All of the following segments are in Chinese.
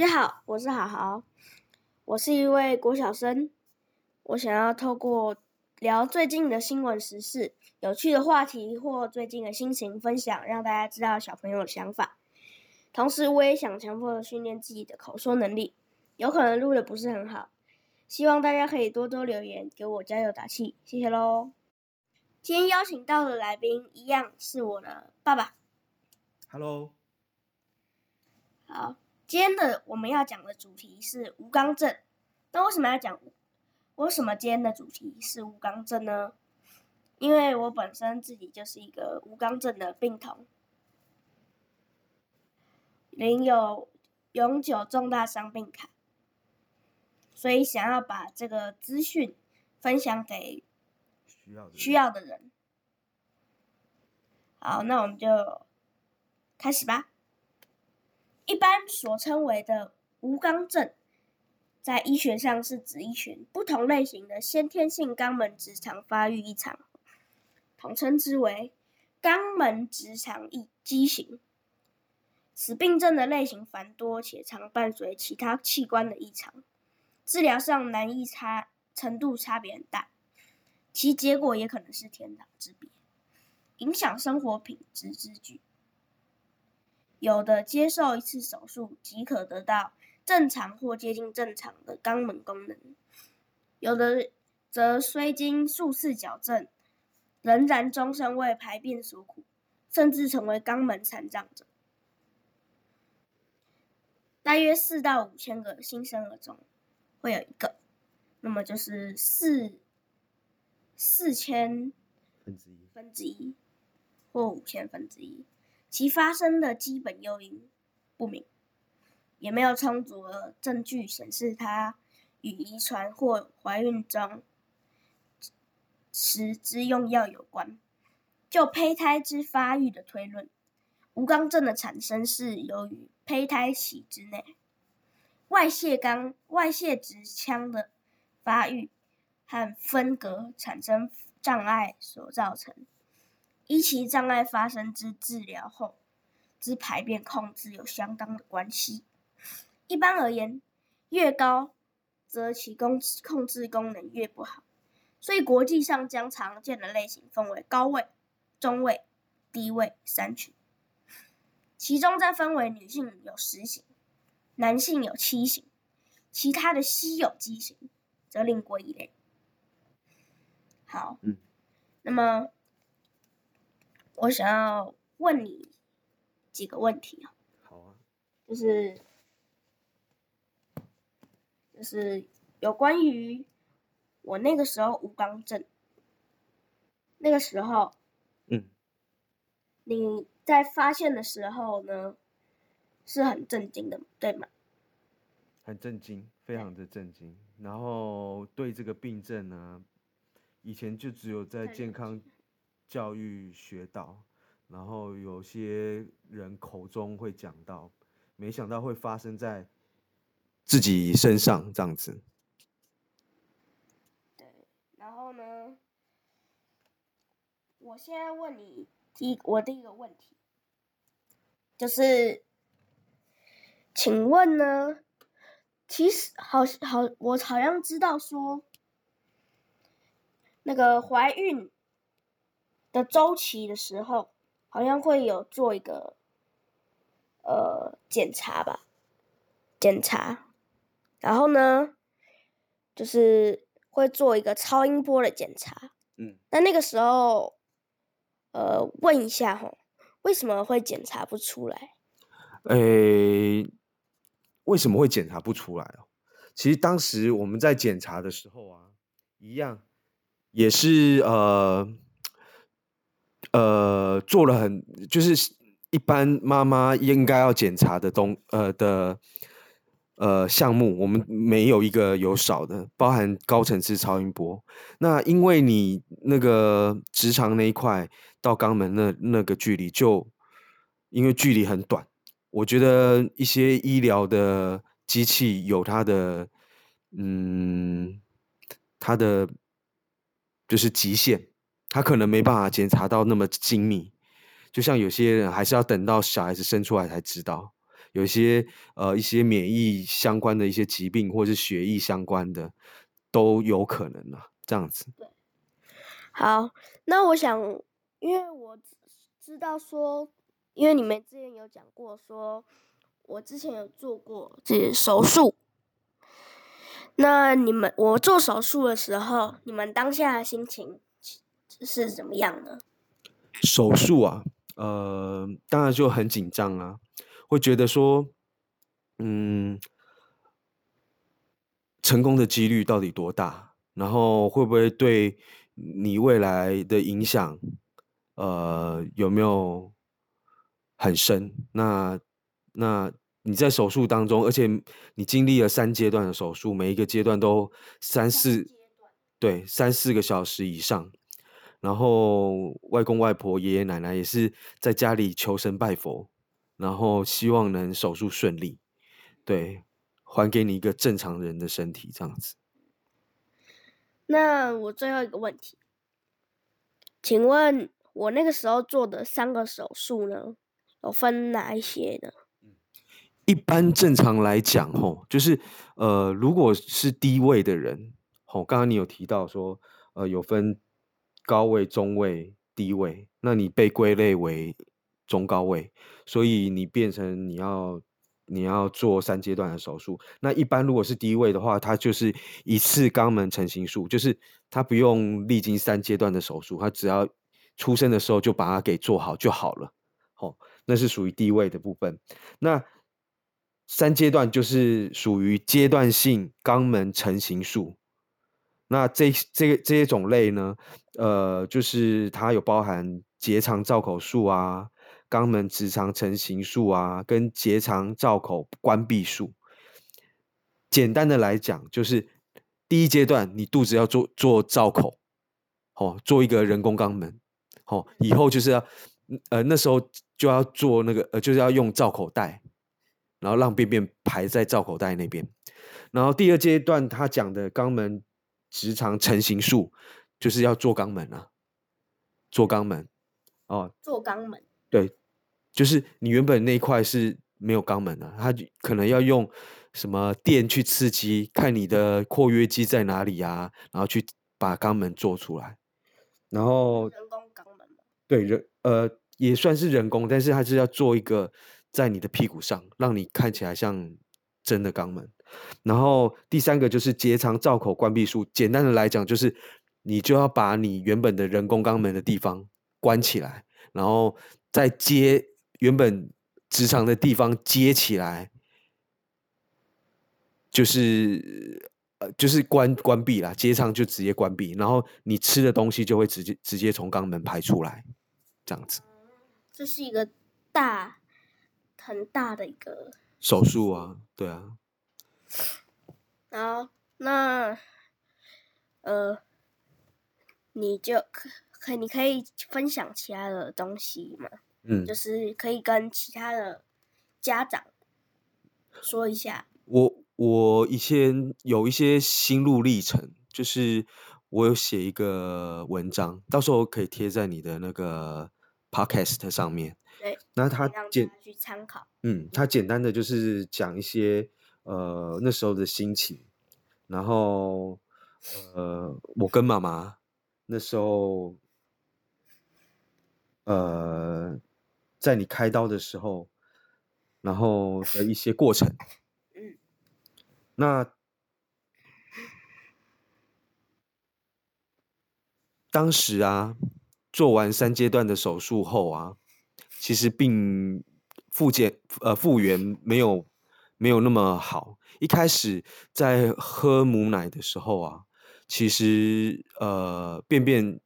大家好，我是好好，我是一位国小生。我想要透过聊最近的新闻时事、有趣的话题或最近的心情分享，让大家知道小朋友的想法。同时，我也想强迫训练自己的口说能力，有可能录的不是很好，希望大家可以多多留言给我加油打气，谢谢喽。今天邀请到的来宾一样是我的爸爸。Hello，好，今天的我们要讲的主题是吴刚症。那为什么要讲？为什么今天的主题是吴刚症呢？因为我本身自己就是一个吴刚症的病童，领有永久重大伤病卡，所以想要把这个资讯分享给需要需要的人。好，那我们就开始吧。一般所称为的无肛症，在医学上是指一群不同类型的先天性肛门直肠发育异常，统称之为肛门直肠异畸形。此病症的类型繁多，且常伴随其他器官的异常，治疗上难易差程度差别很大，其结果也可能是天壤之别，影响生活品质之举。有的接受一次手术即可得到正常或接近正常的肛门功能，有的则虽经数次矫正，仍然终身为排便所苦，甚至成为肛门残障者。大约四到五千个新生儿中会有一个，那么就是四四千分之一。分之一或五千分之一，其发生的基本诱因不明，也没有充足的证据显示它与遗传或怀孕中时之用药有关。就胚胎之发育的推论，无肛症的产生是由于胚胎期之内外泄肛外泄直腔的发育和分隔产生障碍所造成。依其障碍发生之治疗后之排便控制有相当的关系。一般而言，越高则其控控制功能越不好，所以国际上将常见的类型分为高位、中位、低位三群，其中再分为女性有十型，男性有七型，其他的稀有畸形则另归一类。好，嗯，那么我想要问你几个问题啊，好啊，就是就是有关于我那个时候无肛症，那个时候嗯，你在发现的时候呢，是很震惊的，对吗？很震惊，非常的震惊。然后对这个病症呢，以前就只有在健康教育学到，然后有些人口中会讲到，没想到会发生在自己身上这样子。对，然后呢，我现在问你第一我第一个问题，就是，请问呢，其实好好，我好像知道说，那个怀孕的周期的时候，好像会有做一个呃检查吧，检查，然后呢，就是会做一个超音波的检查。嗯，那那个时候，呃，问一下吼，为什么会检查不出来？诶，为什么会检查不出来哦？其实当时我们在检查的时候啊，一样也是呃呃做了很就是一般妈妈应该要检查的东呃的呃项目，我们没有一个有少的，包含高层次超音波。那因为你那个直肠那一块到肛门那那个距离就因为距离很短。我觉得一些医疗的机器有它的，嗯，它的就是极限，他可能没办法检查到那么精密。就像有些人还是要等到小孩子生出来才知道，有些呃一些免疫相关的一些疾病，或是血液相关的，都有可能啊，这样子。好，那我想，因为我知道说，因为你们之前有讲过说，我之前有做过这手术。那你们我做手术的时候，你们当下的心情是怎么样呢？手术啊，呃，当然就很紧张啊，会觉得说，嗯，成功的几率到底多大？然后会不会对你未来的影响，呃，有没有很深？那那你在手术当中，而且你经历了三阶段的手术，每一个阶段都三四对三四个小时以上。然后外公外婆、爷爷奶奶也是在家里求神拜佛，然后希望能手术顺利，对，还给你一个正常人的身体，这样子。那我最后一个问题，请问我那个时候做的三个手术呢，有分哪一些呢？一般正常来讲，吼，就是呃，如果是低位的人，吼，刚刚你有提到说，呃，有分。高位、中位、低位，那你被归类为中高位，所以你变成你要你要做三阶段的手术。那一般如果是低位的话，它就是一次肛门成型术，就是它不用历经三阶段的手术，它只要出生的时候就把它给做好就好了。哦，那是属于低位的部分。那三阶段就是属于阶段性肛门成型术。那这这这些种类呢，呃，就是它有包含结肠造口术啊、肛门直肠成型术啊，跟结肠造口关闭术。简单的来讲，就是第一阶段你肚子要做做造口，哦，做一个人工肛门，哦，以后就是要，呃，那时候就要做那个，呃，就是要用造口袋，然后让便便排在造口袋那边。然后第二阶段他讲的肛门。直肠成型术就是要做肛门啊，做肛门哦，做肛门。对，就是你原本那一块是没有肛门的，它可能要用什么电去刺激，看你的括约肌在哪里啊，然后去把肛门做出来，然后人工肛门对人呃也算是人工，但是它是要做一个在你的屁股上，让你看起来像真的肛门。然后第三个就是结肠造口关闭术，简单的来讲就是你就要把你原本的人工肛门的地方关起来，然后再接原本直肠的地方接起来，就是呃就是关关闭啦，结肠就直接关闭，然后你吃的东西就会直接直接从肛门排出来，这样子。这是一个大很大的一个手术啊，对啊。然后，那，呃，你就可可你可以分享其他的东西吗？嗯，就是可以跟其他的家长说一下。我我以前有一些心路历程，就是我有写一个文章，到时候可以贴在你的那个 podcast 上面。对，那他简去参考。嗯，他简单的就是讲一些。呃，那时候的心情，然后，呃，我跟妈妈那时候，呃，在你开刀的时候，然后的一些过程，嗯，那当时啊，做完三阶段的手术后啊，其实并复健呃复原没有。没有那么好。一开始在喝母奶的时候啊，其实呃，便便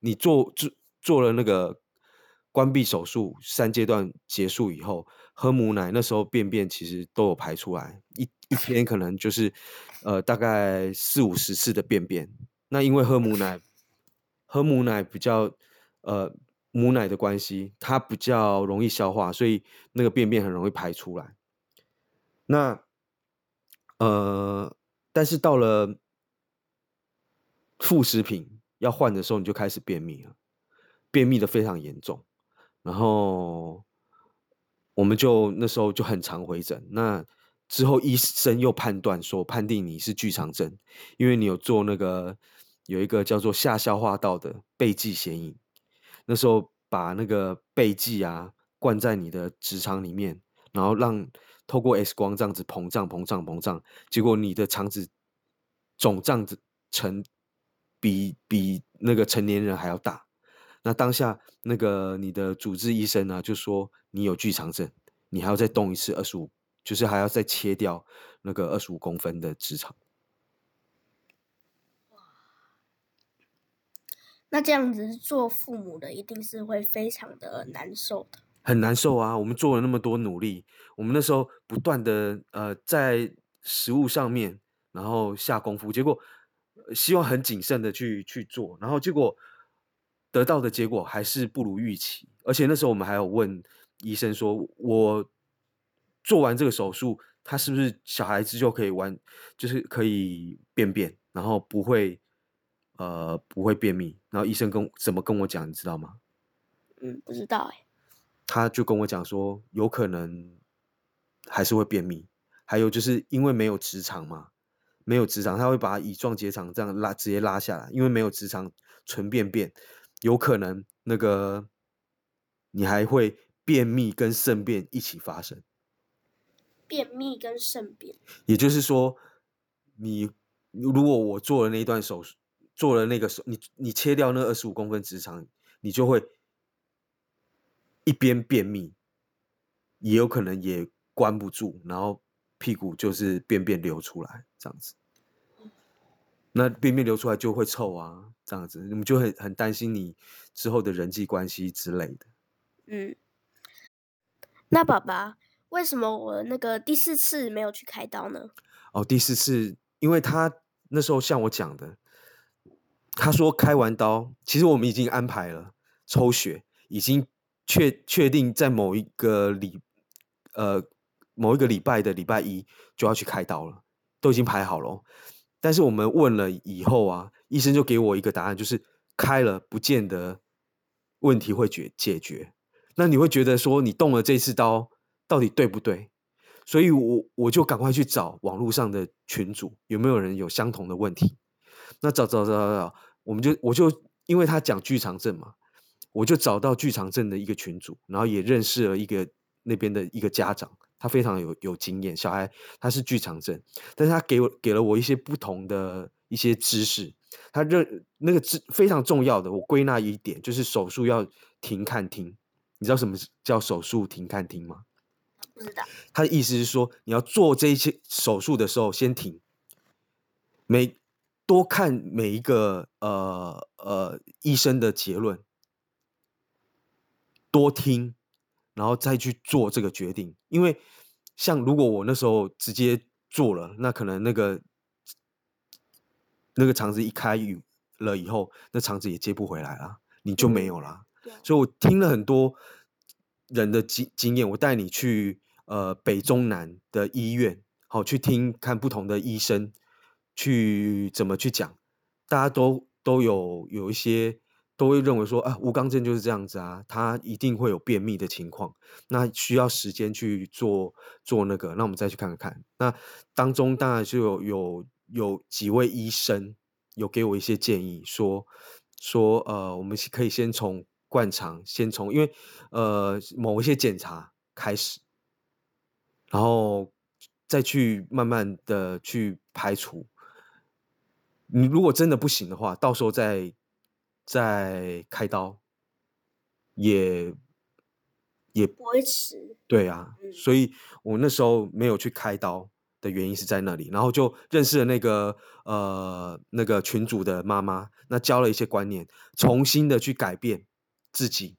你做做做了那个关闭手术三阶段结束以后，喝母奶那时候便便其实都有排出来，一一天可能就是呃大概四五十次的便便。那因为喝母奶，喝母奶比较呃母奶的关系，它比较容易消化，所以那个便便很容易排出来。那，呃，但是到了副食品要换的时候，你就开始便秘了，便秘的非常严重，然后我们就那时候就很常回诊。那之后医生又判断说，判定你是巨肠症，因为你有做那个有一个叫做下消化道的背剂显影。那时候把那个背剂啊灌在你的直肠里面，然后让透过 X 光这样子膨胀、膨胀、膨胀，结果你的肠子肿胀的成比比那个成年人还要大。那当下那个你的主治医生呢就说你有巨肠症，你还要再动一次二十五，就是还要再切掉那个二十五公分的直肠。那这样子做父母的一定是会非常的难受的。很难受啊！我们做了那么多努力，我们那时候不断的呃在食物上面，然后下功夫，结果希望很谨慎的去去做，然后结果得到的结果还是不如预期。而且那时候我们还有问医生说，我做完这个手术，他是不是小孩子就可以完，就是可以便便，然后不会呃不会便秘？然后医生跟怎么跟我讲，你知道吗？嗯，不知道哎。他就跟我讲说，有可能还是会便秘，还有就是因为没有直肠嘛，没有直肠，他会把乙状结肠这样拉直接拉下来，因为没有直肠纯便便，有可能那个你还会便秘跟肾便一起发生。便秘跟肾便，也就是说，你如果我做了那一段手术，做了那个手，你你切掉那二十五公分直肠，你就会。一边便秘，也有可能也关不住，然后屁股就是便便流出来这样子。那便便流出来就会臭啊，这样子，你们就很很担心你之后的人际关系之类的。嗯，那爸爸，为什么我那个第四次没有去开刀呢？哦，第四次，因为他那时候像我讲的，他说开完刀，其实我们已经安排了抽血，已经。确确定在某一个礼，呃，某一个礼拜的礼拜一就要去开刀了，都已经排好了。但是我们问了以后啊，医生就给我一个答案，就是开了不见得问题会解解决。那你会觉得说，你动了这次刀到底对不对？所以我我就赶快去找网络上的群主，有没有人有相同的问题？那找找找找找，我们就我就因为他讲剧场症嘛。我就找到剧场镇的一个群主，然后也认识了一个那边的一个家长，他非常有有经验，小孩他是剧场镇，但是他给我给了我一些不同的一些知识，他认那个知非常重要的，我归纳一点就是手术要停看听，你知道什么叫手术停看听吗？不知道。他的意思是说，你要做这些手术的时候先停，每多看每一个呃呃医生的结论。多听，然后再去做这个决定。因为像如果我那时候直接做了，那可能那个那个肠子一开了以后，那肠子也接不回来了，你就没有了。所以我听了很多人的经经验，我带你去呃北中南的医院，好去听看不同的医生去怎么去讲，大家都都有有一些。都会认为说啊，吴刚症就是这样子啊，他一定会有便秘的情况，那需要时间去做做那个，那我们再去看看。那当中当然就有有有几位医生有给我一些建议，说说呃，我们可以先从灌肠，先从因为呃某一些检查开始，然后再去慢慢的去排除。你如果真的不行的话，到时候再。再开刀，也也不会迟。对啊，所以我那时候没有去开刀的原因是在那里，然后就认识了那个呃那个群主的妈妈，那教了一些观念，重新的去改变自己，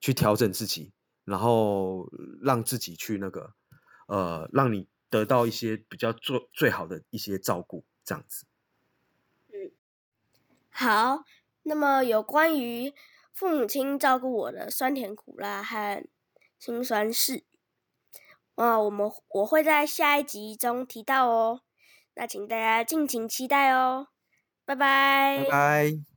去调整自己，然后让自己去那个呃让你得到一些比较最最好的一些照顾，这样子。好。那么有关于父母亲照顾我的酸甜苦辣和辛酸事，啊，我们我会在下一集中提到哦，那请大家敬请期待哦，拜拜。拜拜。